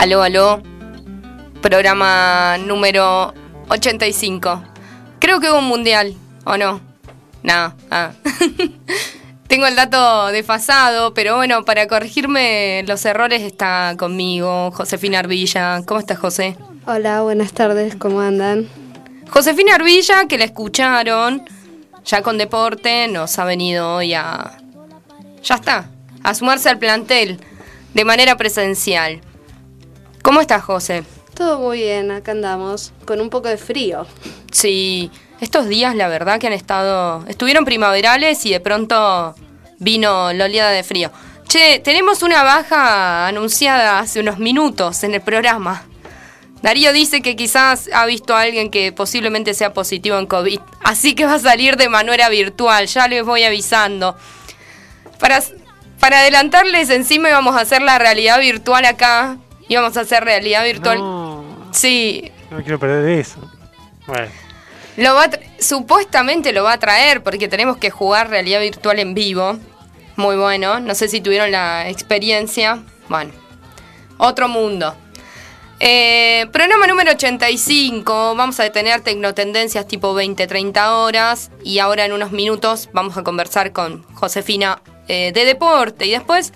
Aló, aló. Programa número 85. Creo que hubo un mundial, ¿o no? No. Ah. Tengo el dato desfasado, pero bueno, para corregirme los errores está conmigo Josefina Arbilla. ¿Cómo estás, José? Hola, buenas tardes, ¿cómo andan? Josefina Arbilla, que la escucharon, ya con deporte, nos ha venido hoy a... Ya está, a sumarse al plantel de manera presencial. ¿Cómo estás, José? Todo muy bien, acá andamos, con un poco de frío. Sí, estos días la verdad que han estado... Estuvieron primaverales y de pronto vino la oleada de frío. Che, tenemos una baja anunciada hace unos minutos en el programa. Darío dice que quizás ha visto a alguien que posiblemente sea positivo en COVID, así que va a salir de manera virtual, ya les voy avisando. Para, para adelantarles, encima íbamos a hacer la realidad virtual acá, íbamos a hacer realidad virtual. Sí. No quiero perder eso. Bueno. Lo va supuestamente lo va a traer porque tenemos que jugar realidad virtual en vivo. Muy bueno. No sé si tuvieron la experiencia. Bueno, otro mundo. Eh, programa número 85. Vamos a tener tecnotendencias tipo 20-30 horas. Y ahora en unos minutos vamos a conversar con Josefina eh, de deporte. Y después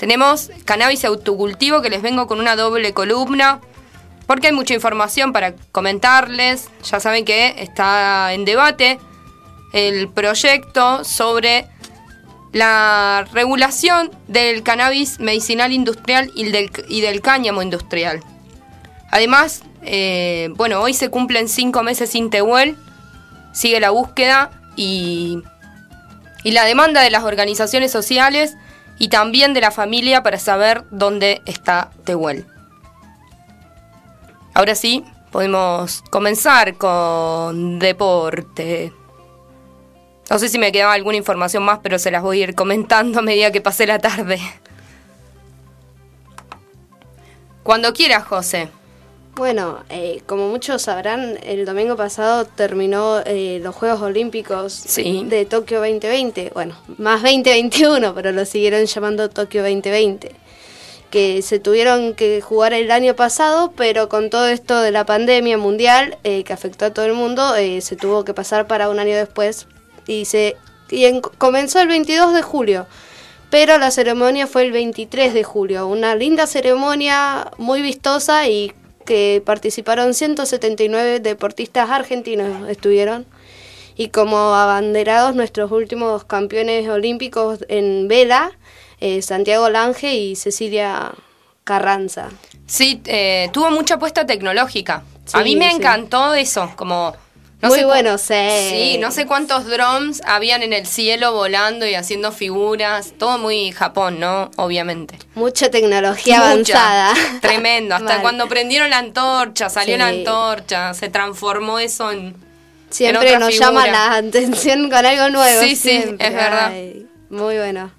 tenemos cannabis autocultivo que les vengo con una doble columna porque hay mucha información para comentarles. Ya saben que está en debate el proyecto sobre la regulación del cannabis medicinal industrial y del, cáñamo industrial. Además, eh, bueno, hoy se cumplen cinco meses sin Tehuel, sigue la búsqueda y, y la demanda de las organizaciones sociales y también de la familia para saber dónde está Tehuel. Ahora sí, podemos comenzar con deporte. No sé si me quedaba alguna información más, pero se las voy a ir comentando a medida que pase la tarde. Cuando quieras, José. Bueno, eh, como muchos sabrán, el domingo pasado terminó eh, los Juegos Olímpicos de Tokio 2020. Bueno, más 2021, pero lo siguieron llamando Tokio 2020 que se tuvieron que jugar el año pasado, pero con todo esto de la pandemia mundial eh, que afectó a todo el mundo, eh, se tuvo que pasar para un año después y se y comenzó el 22 de julio, pero la ceremonia fue el 23 de julio, una linda ceremonia muy vistosa y que participaron 179 deportistas argentinos estuvieron y como abanderados nuestros últimos campeones olímpicos en vela eh, Santiago Lange y Cecilia Carranza. Sí, eh, tuvo mucha apuesta tecnológica. a mí me encantó eso, como... No Muy bueno, sí. Sí, no sé cuántos drones habían en el cielo volando y haciendo figuras. Todo muy Japón, ¿no? Obviamente. Mucha tecnología avanzada. Tremendo. Hasta cuando prendieron la antorcha, salió la antorcha, se transformó eso en. Siempre nos llama la atención con algo nuevo. Sí, sí, es verdad. muy bueno.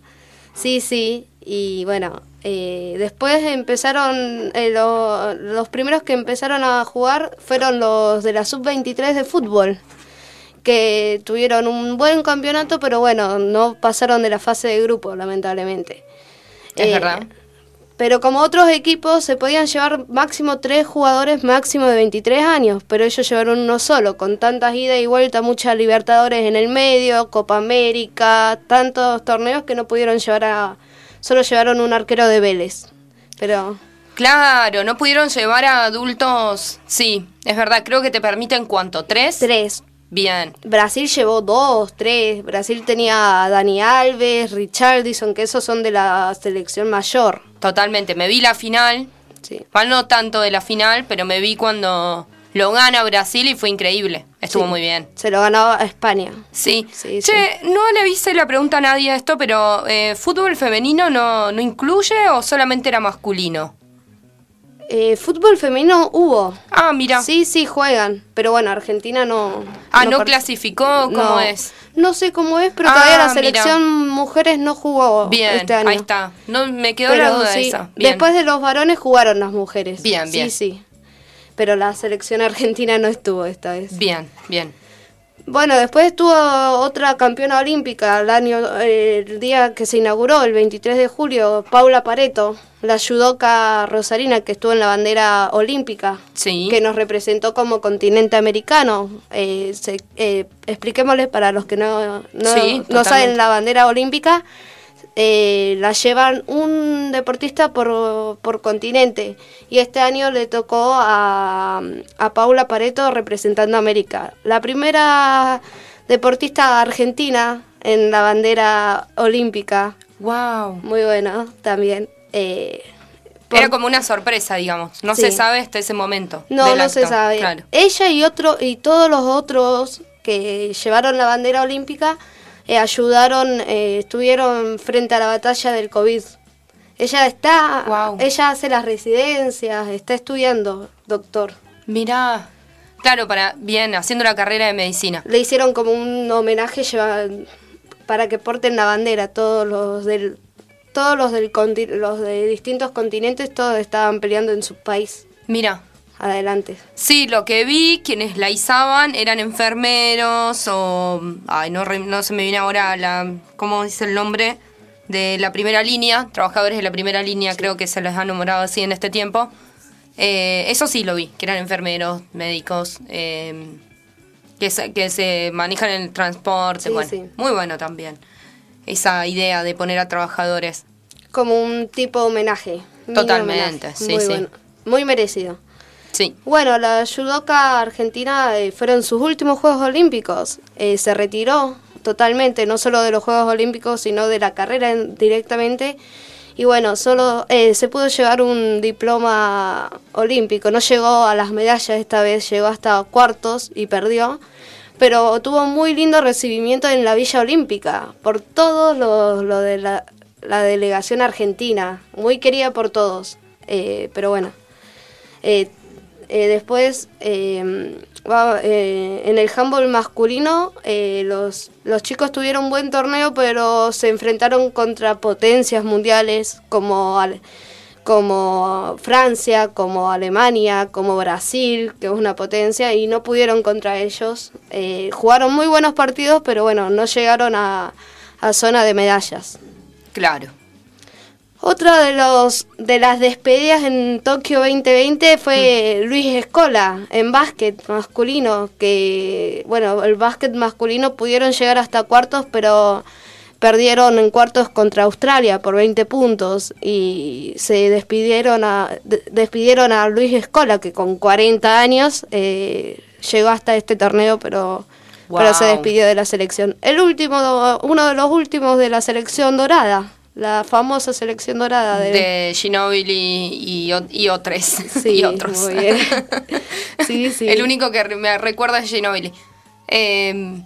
Sí, sí, y bueno, eh, después empezaron, eh, los primeros que empezaron a jugar fueron los de la sub-23 de fútbol, que tuvieron un buen campeonato, pero bueno, no pasaron de la fase de grupo, lamentablemente. Es eh, verdad. Pero como otros equipos se podían llevar máximo tres jugadores máximo de 23 años, pero ellos llevaron uno solo, con tantas idas y vueltas, muchas Libertadores en el medio, Copa América, tantos torneos que no pudieron llevar a... Solo llevaron un arquero de Vélez. Pero... Claro, no pudieron llevar a adultos. Sí, es verdad, creo que te permiten cuánto, tres. Tres. Bien. Brasil llevó dos, tres. Brasil tenía a Dani Alves, Richardson, que esos son de la selección mayor. Totalmente. Me vi la final. Sí. no tanto de la final, pero me vi cuando lo gana Brasil y fue increíble. Estuvo muy bien. Se lo ganó a España. Sí. che, no le hice la pregunta a nadie esto, pero eh, ¿fútbol femenino no, no incluye o solamente era masculino? Eh, fútbol femenino hubo. Ah, mira. Sí, sí, juegan. Pero bueno, Argentina no. Ah, no, clasificó. ¿Cómo es? No sé cómo es, pero todavía la ah, selección mujeres no jugó bien, este año. Ahí está. No, me quedó la duda esa. Después de los varones jugaron las mujeres. Bien, bien. Sí, sí. Pero la selección argentina no estuvo esta vez. Bien, bien. Bueno, después estuvo otra campeona olímpica el año, el día que se inauguró, el 23 de julio, Paula Pareto, la judoka rosarina que estuvo en la bandera olímpica, que nos representó como continente americano. Eh, eh, expliquémosles para los que no, no saben la bandera olímpica eh, la llevan un deportista por, por, continente y este año le tocó a, a Paula Pareto representando a América. La primera deportista argentina en la bandera olímpica. ¡Wow! Muy bueno también. Eh, Era como una sorpresa, digamos. No se sabe hasta ese momento. No, no se sabe. Ella y, otro, y todos los otros que llevaron la bandera olímpica eh, ayudaron, eh, estuvieron frente a la batalla del COVID. Ella está, ella hace las residencias, está estudiando, doctor. Mira, claro, para bien, haciendo la carrera de medicina. Le hicieron como un homenaje para que porten la bandera todos los del todos los del los de distintos continentes todos estaban peleando en su país. Mira, adelante. Sí, lo que vi, quienes la izaban eran enfermeros o... Ay, no, no se me viene ahora la... ¿Cómo dice el nombre? De la primera línea, trabajadores de la primera línea, creo que se les ha nombrado así en este tiempo. Eh, eso sí lo vi, que eran enfermeros, médicos, eh, que, se, que se manejan en el transporte. bueno, muy bueno también. Esa idea de poner a trabajadores. Como un tipo homenaje. Totalmente, sí, sí. Muy merecido. Sí. Bueno, la judoka argentina eh, fueron sus últimos Juegos Olímpicos. Eh, se retiró totalmente, no solo de los Juegos Olímpicos, sino de la carrera directamente. Y bueno, solo eh, se pudo llevar un diploma olímpico. No llegó a las medallas esta vez, llegó hasta cuartos y perdió. Pero tuvo muy lindo recibimiento en la Villa Olímpica por todo lo, de la, delegación argentina. Muy querida por todos. pero bueno, eh, después, em, eh, en el handball masculino, eh, los, los chicos tuvieron un buen torneo, pero se enfrentaron contra potencias mundiales como, como Francia, como Alemania, como Brasil, que es una potencia, y no pudieron contra ellos. jugaron muy buenos partidos, pero bueno, no llegaron a, a zona de medallas. Claro. Otra de los de las despedidas en Tokio 2020 fue mm. Luis Escola en básquet masculino, que bueno, el básquet masculino pudieron llegar hasta cuartos, pero perdieron en cuartos contra Australia por 20 puntos y se despidieron a despidieron a Luis Escola que con 40 años eh, llegó hasta este torneo, pero pero se despidió de la selección. El último uno de los últimos de la selección dorada la famosa selección dorada de, de Ginobili y, y, otros. Sí, y otros. Muy bien. sí, sí. El único que me recuerda es Ginobili. Em,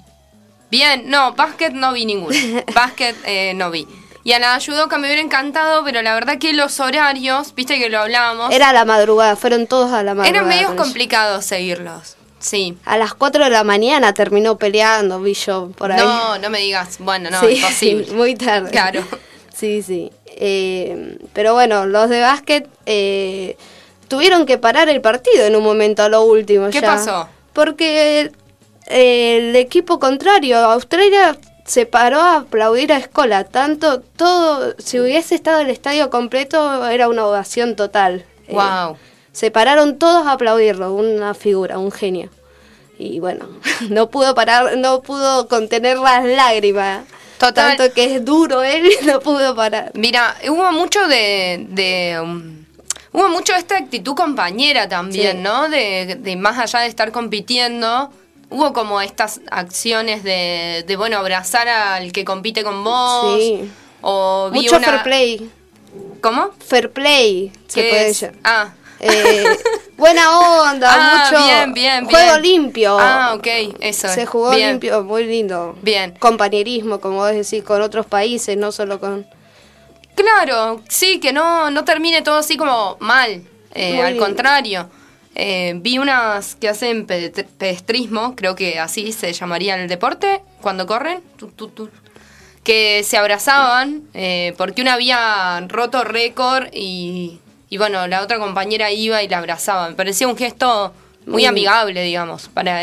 bien, no, básquet no vi ninguno. básquet eh, no vi. Y a la que me hubiera encantado, pero la verdad que los horarios, viste que lo hablábamos. Era a la madrugada, fueron todos a la madrugada. Eran medios complicados seguirlos. Sí. A las 4 de la mañana terminó peleando, vi yo por ahí. No, no me digas. Bueno, no, imposible. Muy tarde. Claro. Sí, sí. Eh, pero bueno, los de básquet eh, tuvieron que parar el partido en un momento a lo último. ¿Qué pasó? Porque eh, el equipo contrario, Australia, se paró a aplaudir a Escola. Tanto, todo, si hubiese estado el estadio completo, era una ovación total. Wow. se pararon todos a aplaudirlo, una figura, un genio. Y bueno, no pudo parar, no pudo contener las lágrimas. Total. Tanto que es duro él no pudo parar. Mira, hubo mucho de... de um, hubo mucho de esta actitud compañera también, ¿no? De, de, más allá de estar compitiendo, hubo como estas acciones de, de bueno, abrazar al que compite con vos. Sí. O mucho fair play. ¿Cómo? Fair play, se puede. Ah, eh, buena onda, ah, mucho bien, bien, juego limpio. Ah, ok, eso. Se jugó limpio, muy lindo. Bien. Compañerismo, como vos decís, con otros países, no solo con... Claro, sí, que no, no termine todo así como mal, eh, al contrario. Eh, vi unas que hacen pedestrismo, creo que así se llamaría el deporte, cuando corren, que se abrazaban, porque una había roto récord y y bueno, la otra compañera iba y la abrazaba. Me parecía un gesto muy amigable, digamos, para,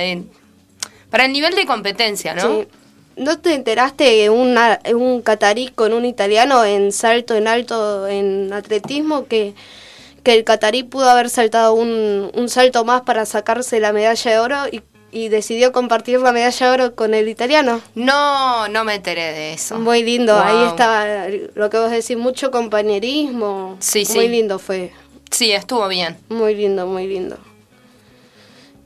Para el nivel de competencia, ¿no? Sí. ¿No te enteraste de una, un catarí con un italiano en salto en alto en atletismo que, que el catarí pudo haber saltado un, un salto más para sacarse la medalla de oro y y decidió compartir la medalla de oro con el italiano. No, no me enteré de eso. Muy lindo, ahí está lo que vos decís, mucho compañerismo. Sí, sí. Muy lindo fue. Sí, estuvo bien. Muy lindo, muy lindo.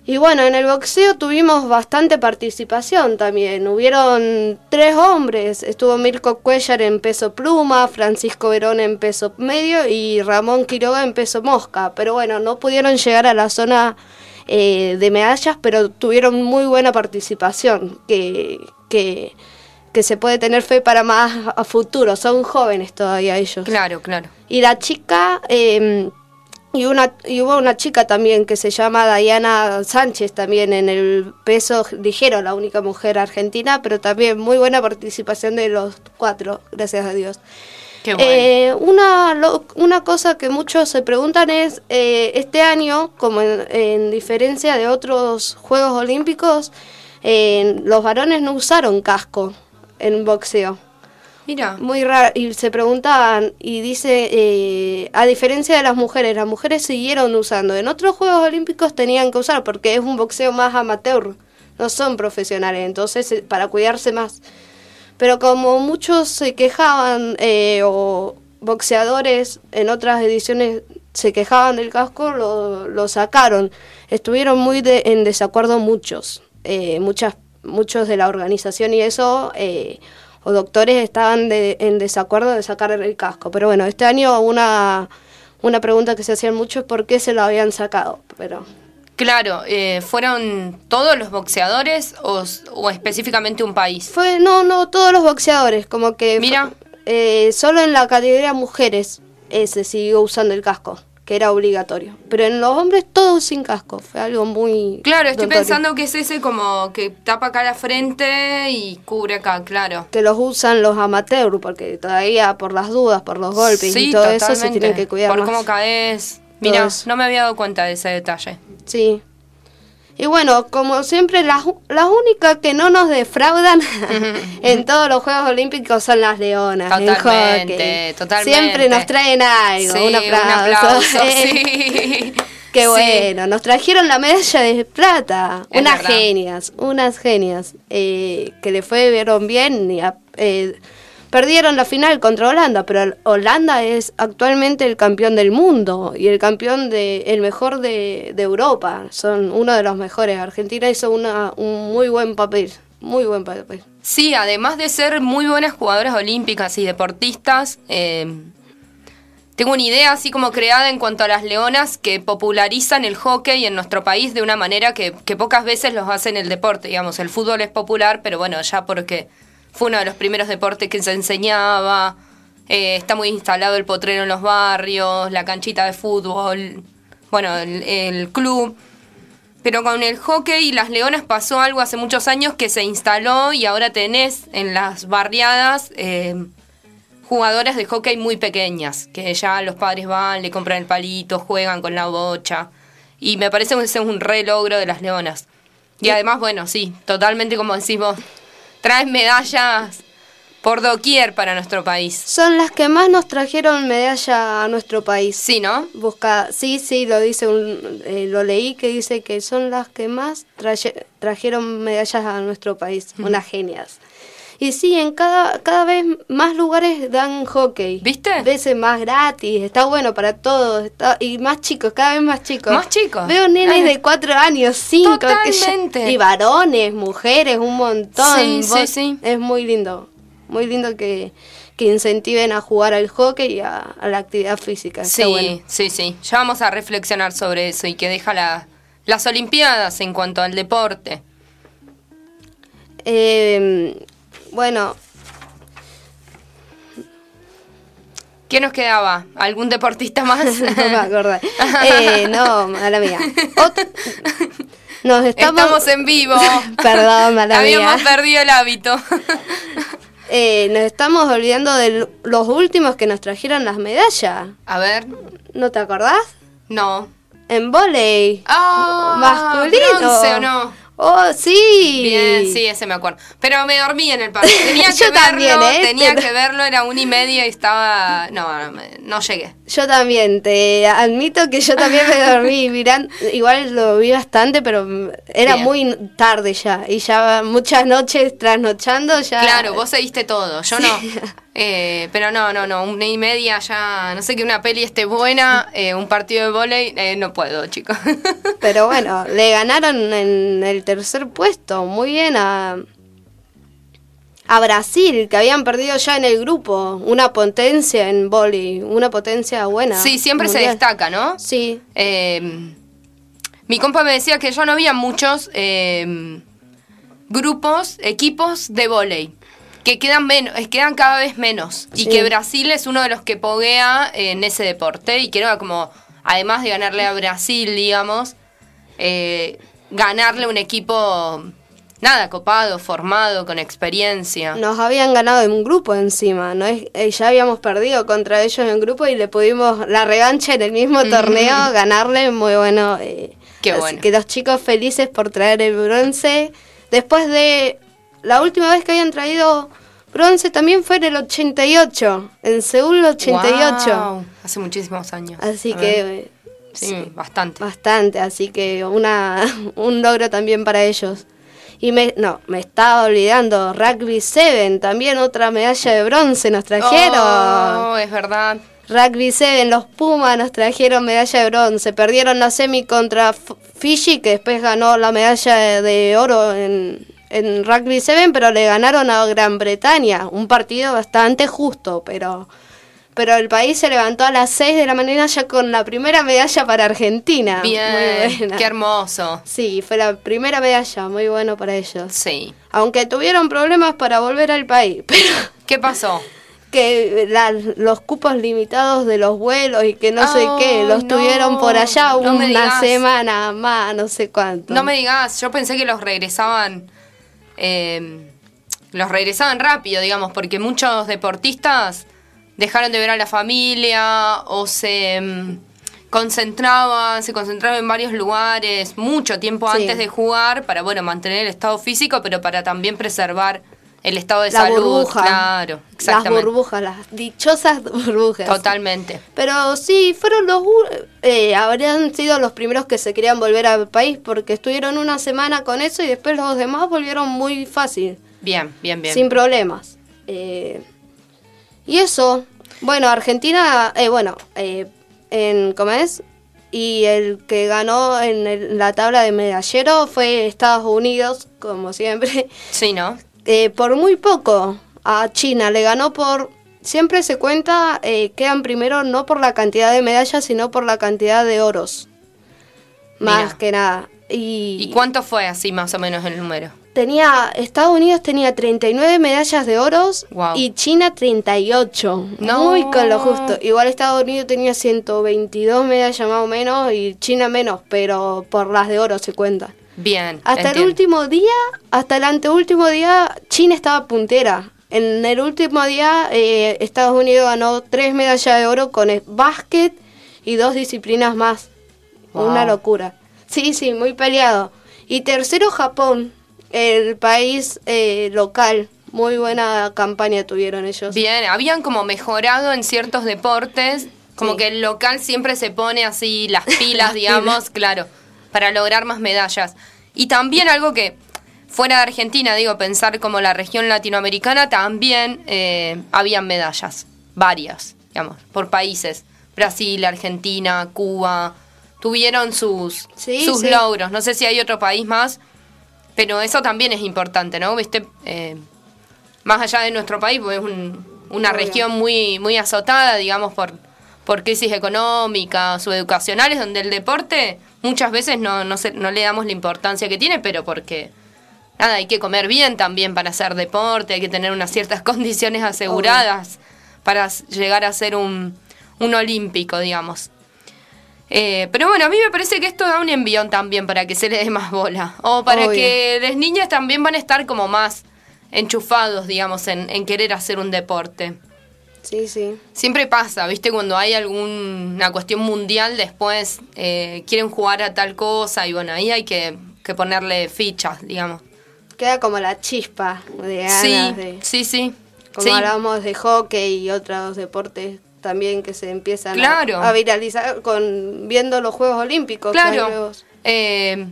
Y bueno, en el boxeo tuvimos bastante participación también. Hubieron tres hombres. Estuvo Mirko Cuellar en peso pluma, Francisco Verón en peso medio y Ramón Quiroga en peso mosca. Pero bueno, no pudieron llegar a la zona eh, de medallas, pero tuvieron muy buena participación, que, que, se puede tener fe para más a futuro. Son jóvenes todavía ellos. Claro, claro. Y la chica... Em, y, una, y hubo una chica también que se llama Diana Sánchez también en el peso ligero, la única mujer argentina, pero también muy buena participación de los cuatro, gracias a Dios. Eh, una, una cosa que muchos se preguntan es, eh, este año, como en, diferencia de otros Juegos Olímpicos, los varones no usaron casco en boxeo. Mira. Muy raro. Y se preguntaban, y dice, eh, a diferencia de las mujeres, las mujeres siguieron usando. En otros Juegos Olímpicos tenían que usar porque es un boxeo más amateur, no son profesionales, entonces para cuidarse más. Pero como muchos se quejaban eh, o boxeadores en otras ediciones se quejaban del casco, lo, lo sacaron. Estuvieron muy en desacuerdo muchos, eh, muchas, muchos de la organización y eso, eh, o doctores estaban en desacuerdo de sacar el casco. Pero bueno, este año una, una pregunta que se hacían mucho es por qué se lo habían sacado. Pero Claro, eh, ¿fueron todos los boxeadores o, específicamente un país? Fue, no, no, todos los boxeadores, como que... Mira. Eh, solo en la categoría mujeres eh, se siguió usando el casco, que era obligatorio. Pero en los hombres todos sin casco, fue algo muy... Claro, estoy pensando que es ese como que tapa acá la frente y cubre acá, claro. Que los usan los amateurs, porque todavía por las dudas, por los golpes y todo eso se tienen que cuidar Por cómo caes... Mira, no me había dado cuenta de ese detalle. Sí. Y bueno, como siempre, las, las únicas que no nos defraudan en todos los Juegos Olímpicos son las leonas. Totalmente, totalmente. Siempre nos traen algo, un aplauso. sí. Qué bueno, nos trajeron la medalla de plata. unas genias, unas genias, eh, que le fueron bien y eh, Perdieron la final contra Holanda, pero Holanda es actualmente el campeón del mundo y el campeón de el mejor de, Europa. Son uno de los mejores. Argentina hizo una, un muy buen papel, muy buen papel. Sí, además de ser muy buenas jugadoras olímpicas y deportistas, eh, tengo una idea así como creada en cuanto a las leonas que popularizan el hockey en nuestro país de una manera que, que pocas veces los hacen el deporte. Digamos, el fútbol es popular, pero bueno, ya porque fue uno de los primeros deportes que se enseñaba. Eh, está muy instalado el potrero en los barrios, la canchita de fútbol, bueno, el, club. Pero con el hockey y las leonas pasó algo hace muchos años que se instaló y ahora tenés en las barriadas eh, jugadoras de hockey muy pequeñas, que ya los padres van, le compran el palito, juegan con la bocha. Y me parece que ese es un re logro de las leonas. Y además, bueno, sí, totalmente como decís vos, traes medallas por doquier para nuestro país. Son las que más nos trajeron medalla a nuestro país. Sí, ¿no? Busca, sí, sí, lo dice, un, eh, lo leí que dice que son las que más trajeron medallas a nuestro país. Unas genias. Y sí, en cada, cada vez más lugares dan hockey. ¿Viste? Veces más gratis, está bueno para todos. y más chicos, cada vez más chicos. Más chicos. Veo nenes de cuatro años, cinco. Totalmente. y varones, mujeres, un montón. Sí, sí, sí. Es muy lindo. Muy lindo que, que incentiven a jugar al hockey y a, la actividad física. sí, sí, sí. Ya vamos a reflexionar sobre eso y que deja la, las Olimpiadas en cuanto al deporte. Eh, bueno. ¿Qué nos quedaba? ¿Algún deportista más? no me acuerdo. Eh, no, mala mía. Nos estamos... en vivo. Perdón, mala Habíamos perdido el hábito. Eh, nos estamos olvidando de los últimos que nos trajeron las medallas. A ver. ¿No te acordás? No. En volei. Ah, masculino. o no? Oh, sí. Bien, sí, ese me acuerdo. Pero me dormí en el partido. Tenía que verlo, también, ¿eh? tenía que verlo, era una y media y estaba... No, no, no llegué. Yo también, te admito que yo también me dormí mirando, igual lo vi bastante, pero era Bien. muy tarde ya, y ya muchas noches trasnochando ya... Claro, vos seguiste todo, yo no. Eh, pero no, no, no, una y media ya, no sé que una peli esté buena, eh, un partido de volei, eh, no puedo, chicos. Pero bueno, le ganaron en el tercer puesto, muy bien a, a Brasil, que habían perdido ya en el grupo, una potencia en vóley, una potencia buena. sí, siempre se destaca, ¿no? Sí, Eh, mi compa me decía que ya no había muchos eh, grupos, equipos de volei. Que quedan menos, quedan cada vez menos. Y que Brasil es uno de los que poguea en ese deporte. Y que era como, además de ganarle a Brasil, digamos, eh, ganarle un equipo, nada, copado, formado, con experiencia. nos habían ganado en grupo encima, no es, eh, ya habíamos perdido contra ellos en grupo y le pudimos la revancha en el mismo torneo ganarle, muy bueno. eh, Qué así bueno. que los chicos felices por traer el bronce. Después de la última vez que habían traído bronce también fue en el 88, en Seúl 88. Guau, Hace muchísimos años. Así A que ver. eh, Sí, bastante. bastante, así que una un logro también para ellos. Y me no, me estaba olvidando, Rugby 7, también otra medalla de bronce nos trajeron. Oh, es verdad. Rugby 7, los Pumas nos trajeron medalla de bronce. Perdieron la semi contra Fiji, que después ganó la medalla de, de oro en, en Rugby 7, pero le ganaron a Gran Bretaña. Un partido bastante justo, pero, pero el país se levantó a las 6 de la mañana ya con la primera medalla para Argentina. Muy Bien, buena. qué hermoso. Sí, fue la primera medalla, muy bueno para ellos. Sí. Aunque tuvieron problemas para volver al país, pero ¿Qué pasó? que la- los cupos limitados de los vuelos y que no sé qué, los no. tuvieron por allá No una semana más, no sé cuánto. No me digas, yo pensé que los regresaban. eh, los regresaban rápido, digamos, porque muchos deportistas dejaron de ver a la familia o se mm, concentraban, se concentraban en varios lugares mucho tiempo Sí. antes de jugar para, bueno, mantener el estado físico, pero para también preservar el estado de la salud. burbuja. Claro, Las exactamente. burbujas, las dichosas burbujas. Totalmente. Pero sí, fueron los... Eh, habrían sido los primeros que se querían volver al país porque estuvieron una semana con eso y después los demás volvieron muy fácil. Bien, bien, bien. sin problemas. Eh, y eso, bueno, Argentina, eh, bueno, eh, en ¿cómo es? Y el que ganó en el- la tabla de medallero fue Estados Unidos, como siempre, Sí, ¿no? eh, por muy poco a China. Le ganó por, siempre se cuenta, eh, quedan primero no por la cantidad de medallas, sino por la cantidad de oros. Más Mira. que nada. Y, ¿Y cuánto fue así más o menos el número? Tenía, Estados Unidos tenía 39 medallas de Guau. y China 38. No. Muy con lo justo. Igual Estados Unidos tenía 122 medallas más o menos y China menos, pero por las de oro se cuentan. Bien. Hasta el último día, hasta el anteúltimo día, China estaba puntera. En el último día, eh, Estados Unidos ganó tres medallas de oro con el básquet y dos disciplinas más. Wow. Una locura. Sí, sí, muy peleado. Y tercero, Japón, el país eh, local. Muy buena campaña tuvieron ellos. Bien, habían como mejorado en ciertos deportes, como Sí. que el local siempre se pone así las pilas, digamos, claro, para lograr más medallas. Y también algo que fuera de Argentina, digo, pensar como la región latinoamericana, también eh, habían medallas, varias, digamos, por países. Brasil, Argentina, Cuba, tuvieron sus, Sí, sus sí. logros. No sé si hay otro país más, pero eso también es importante, ¿no? ¿Viste? Eh, más allá de nuestro país, porque es un- una Obvio. región muy, muy azotada, digamos, por, por crisis económicas o educacionales, donde el deporte muchas veces no, no, se- no le damos la importancia que tiene, pero porque, nada, hay que comer bien también para hacer deporte, hay que tener unas ciertas condiciones aseguradas para llegar a ser un, un olímpico, digamos. Eh, pero bueno, a mí me parece que esto da un envión también para que se le dé más bola. O para Obvio. que las niñas también van a estar como más enchufados, digamos, en, en querer hacer un deporte. Sí, sí. Siempre pasa, ¿viste? Cuando hay alguna cuestión mundial, después eh, quieren jugar a tal cosa y bueno, ahí hay que que ponerle fichas, digamos. Queda como la chispa de ganas Sí, de... sí, sí. Como Sí. hablábamos de hockey y otros deportes también que se empiezan a- Claro. a, viralizar con viendo los Juegos Olímpicos. Claro. Eh,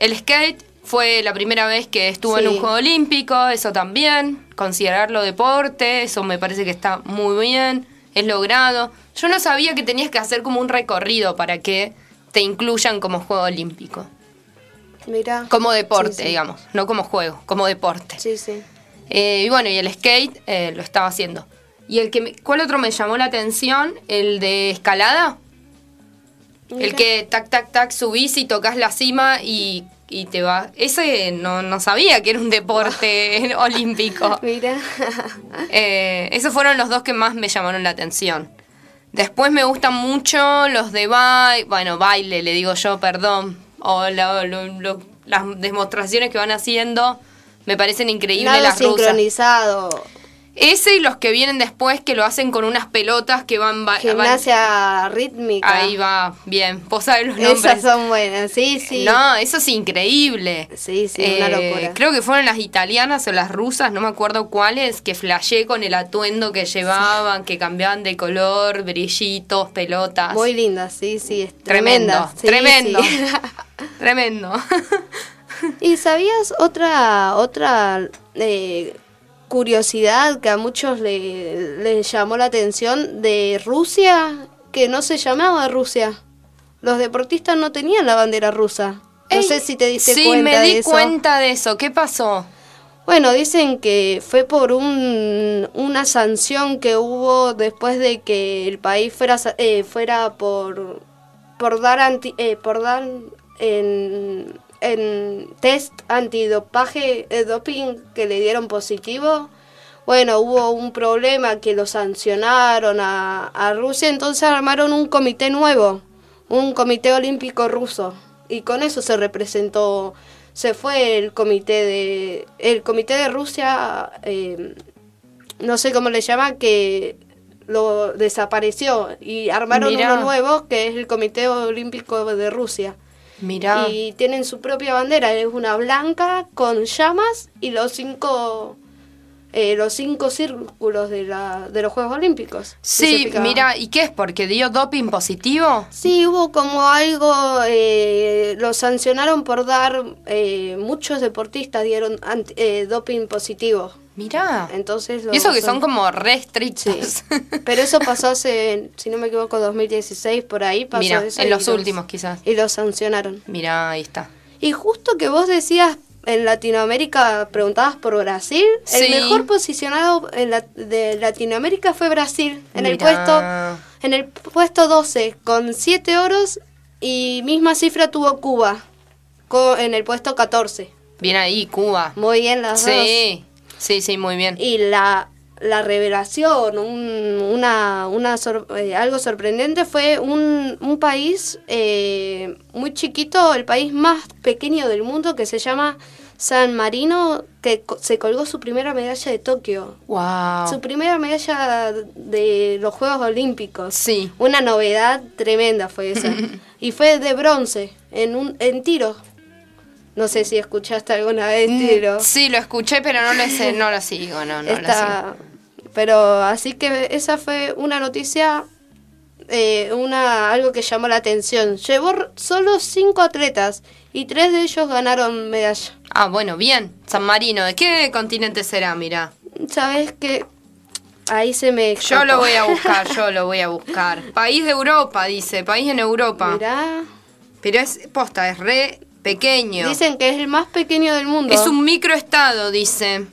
el skate fue la primera vez que estuvo en un juego olímpico, eso también. Considerarlo deporte, eso me parece que está muy bien, es logrado. Yo no sabía que tenías que hacer como un recorrido para que te incluyan como juego olímpico. Mira. Como deporte, Sí, sí. digamos, no como juego, como deporte. Sí, sí. Eh, y bueno, y el skate eh, lo estaba haciendo. ¿Y el que me- cuál otro me llamó la atención? El de escalada. El que tac, tac, tac, subís y tocas la cima y, y te va. Ese no, no sabía que era un deporte olímpico. Mira. Eh, esos fueron los dos que más me llamaron la atención. Después me gustan mucho los de baile, bueno, baile, le digo yo, perdón. O la- lo- lo- las demostraciones que van haciendo me parecen increíbles Nada las rusas. Ese y los que vienen después que lo hacen con unas pelotas que van... va- van- Gimnasia rítmica. Ahí va, bien. Vos sabés los nombres. Esas son buenas, sí, sí. No, eso es increíble. Sí, sí, una Eh, locura. Creo que fueron las italianas o las rusas, no me acuerdo cuáles, que flashé con el atuendo que llevaban, que cambiaban de color, brillitos, pelotas. Muy linda, sí, sí, es tremendo, sí, tremendo, sí. tremendo. ¿Y sabías otra otra eh, curiosidad que a muchos le, les llamó la atención de Rusia? Que no se llamaba Rusia. Los deportistas no tenían la bandera rusa. No Ey, sé si te diste sí, cuenta me di de eso. cuenta de eso. ¿Qué pasó? Bueno, dicen que fue por un, una sanción que hubo después de que el país fuera eh, fuera por por dar anti, eh, por dar en, en test antidopaje eh, doping que le dieron positivo. Bueno, hubo un problema que lo sancionaron a, a Rusia, entonces armaron un comité nuevo, un comité olímpico ruso, y con eso se representó, se fue el comité de, el comité de Rusia, eh, no sé cómo le llama, que lo desapareció y armaron Mirá. uno nuevo que es el Comité Olímpico de Rusia. Y tienen su propia bandera, es una blanca con llamas y los cinco eh, los cinco círculos de, la, de los Juegos Olímpicos. Sí, mira, ¿y qué es? ¿Porque dio doping positivo? Sí, hubo como algo, eh, lo sancionaron por dar, eh, muchos deportistas dieron anti- eh, doping positivo. Mirá. Entonces lo Y eso que son como re Sí. Pero eso pasó hace, si no me equivoco, 2016, por ahí pasó eso. en los últimos quizás. Y los sancionaron. Mirá, ahí está. Y justo que vos decías en Latinoamérica, preguntabas por Brasil, Sí. el mejor posicionado en la- de Latinoamérica fue Brasil, en el puesto en el puesto 12 con 7 oros y misma cifra tuvo Cuba co- en el puesto 14. Bien ahí, Cuba. Muy bien las dos. Sí, sí, sí, muy bien. Y la, la revelación, un- una, una sor- eh, algo sorprendente fue un, un país eh, muy chiquito, el país más pequeño del mundo que se llama San Marino, que co- se colgó su primera medalla de Tokio. Wow. Su primera medalla de los Juegos Olímpicos. Sí. Una novedad tremenda fue esa. y fue de bronce, en, un, en tiro. No sé si escuchaste alguna vez tiro. Sí, lo escuché, pero no lo sé, no lo sigo, no, no lo sigo. Pero así que esa fue una noticia, eh, una algo que llamó la atención. Llevó solo cinco atletas y tres de ellos ganaron medalla. Ah, bueno, bien. San Marino, ¿de qué continente será? Mira. Sabes que ahí se me Yo escapó. lo voy a buscar, yo lo voy a buscar. País de Europa, dice, país en Europa. Mirá, Pero es posta, es re pequeño. dicen que es el más pequeño del mundo. Es un microestado, dice.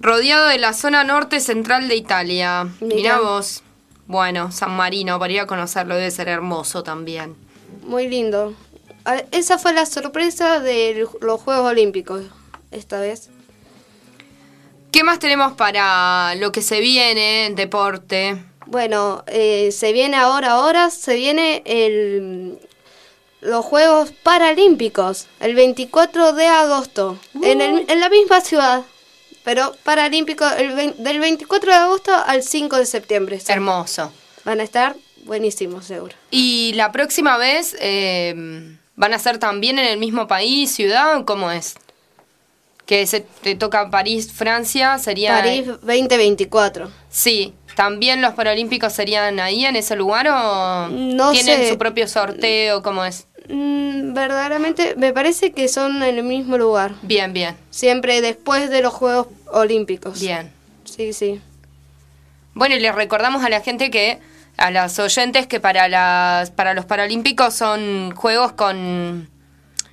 Rodeado de la zona norte central de Italia. Mirá. Mirá vos. Bueno, San Marino, para ir a conocerlo debe ser hermoso también. muy lindo. Esa fue la sorpresa de los Juegos Olímpicos esta vez. ¿Qué más tenemos para lo que se viene en deporte? Bueno, eh, se viene ahora, ahora, se viene el, los Juegos Paralímpicos, el 24 de agosto, en, el- en la misma ciudad, pero Paralímpico el vein- del 24 de agosto al 5 de septiembre. sí. Hermoso. Van a estar buenísimos, seguro. Y la próxima vez, eh, ¿Van a ser también en el mismo país, ciudad? ¿Cómo es? Que se te toca París, Francia, sería... París 2024. Sí, ¿también los Paralímpicos serían ahí, en ese lugar, o No tienen sé. su propio sorteo? ¿Cómo es? Mm, verdaderamente, me parece que son en el mismo lugar. Bien, bien, Siempre después de los Juegos Olímpicos. bien. Sí, sí. Bueno, y les recordamos a la gente que, a las oyentes, que para, las, para los Paralímpicos son juegos con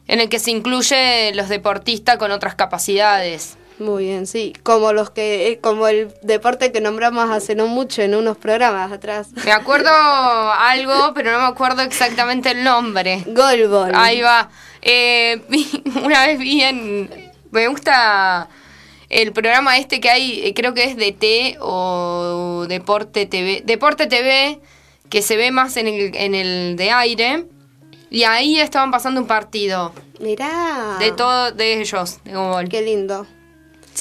en el que se incluye los deportistas con otras capacidades. Muy bien, sí. Como los que, eh, como el deporte que nombramos hace no mucho en unos programas atrás. Me acuerdo algo, pero no me acuerdo exactamente el nombre. Golbol. Ahí va. Eh, una vez vi en... Me gusta el programa este que hay, eh, creo que es DT o Deporte TV. Deporte TV, que se ve más en el, en el de aire. Y ahí estaban pasando un partido Mirá. de todo de ellos, de. Qué lindo.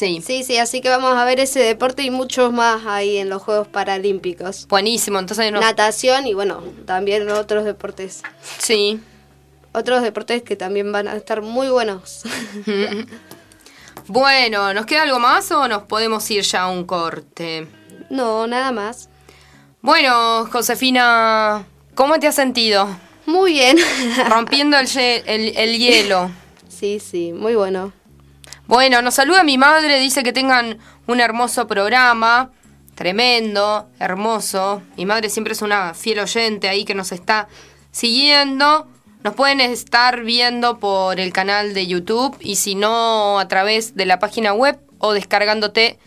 Sí. Sí, sí, así que vamos a ver ese deporte y muchos más ahí en los Juegos Paralímpicos. Buenísimo, entonces. Natación y bueno, también otros deportes. Sí. Otros deportes que también van a estar muy buenos. Bueno, ¿nos queda algo más o nos podemos ir ya a un corte? no, nada más. Bueno, Josefina, ¿cómo te has sentido? Muy bien. Rompiendo el- el hielo. sí, sí, muy bueno. Bueno, nos saluda mi madre, dice que tengan un hermoso programa, tremendo, hermoso. Mi madre siempre es una fiel oyente ahí que nos está siguiendo. Nos pueden estar viendo por el canal de YouTube y si no a través de la página web o descargándote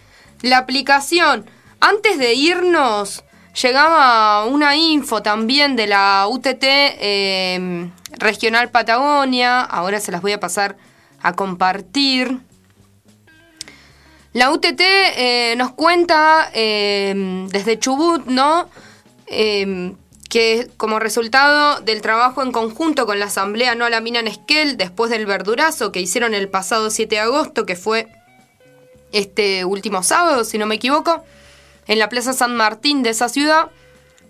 la aplicación. Antes de irnos, llegaba una info también de la UTT eh, Regional Patagonia. Ahora se las voy a pasar a compartir. La UTT eh, nos cuenta eh, desde Chubut, ¿no? Eh, que como resultado del trabajo en conjunto con la Asamblea No a la Mina en Esquel, después del verdurazo que hicieron el pasado 7 de agosto, que fue este último sábado, si no me equivoco, en la Plaza San Martín de esa ciudad,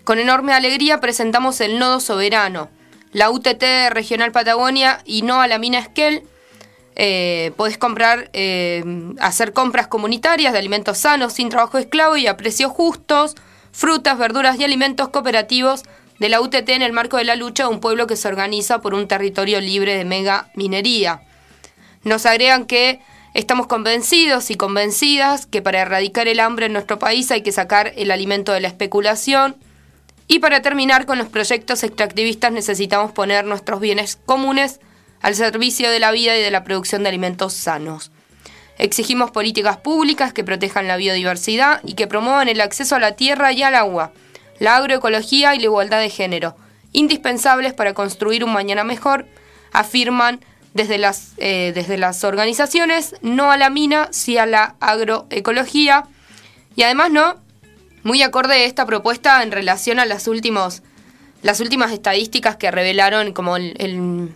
con enorme alegría presentamos el Nodo Soberano, la UTT Regional Patagonia y No a la Mina Esquel, eh, podés comprar, eh, hacer compras comunitarias de alimentos sanos, sin trabajo esclavo y a precios justos, frutas, verduras y alimentos cooperativos de la UTT en el marco de la lucha de un pueblo que se organiza por un territorio libre de mega minería. Nos agregan que estamos convencidos y convencidas que para erradicar el hambre en nuestro país hay que sacar el alimento de la especulación y para terminar con los proyectos extractivistas necesitamos poner nuestros bienes comunes al servicio de la vida y de la producción de alimentos sanos. Exigimos políticas públicas que protejan la biodiversidad y que promuevan el acceso a la tierra y al agua, la agroecología y la igualdad de género, indispensables para construir un mañana mejor, afirman desde las, eh, desde las organizaciones, no a la mina, sí a la agroecología. Y además, ¿no? Muy acorde esta propuesta en relación a las, últimos, las últimas estadísticas que revelaron como el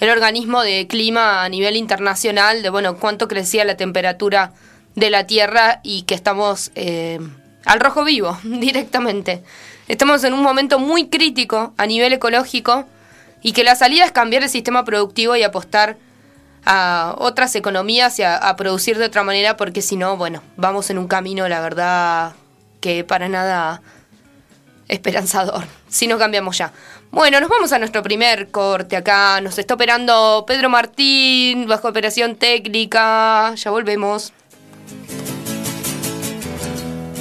el organismo de clima a nivel internacional, de bueno, cuánto crecía la temperatura de la Tierra y que estamos eh, al rojo vivo directamente. Estamos en un momento muy crítico a nivel ecológico y que la salida es cambiar el sistema productivo y apostar a otras economías y a, a producir de otra manera porque si no, bueno, vamos en un camino, la verdad, que para nada esperanzador, si no cambiamos ya. Bueno, nos vamos a nuestro primer corte acá. Nos está operando Pedro Martín bajo operación técnica. Ya volvemos.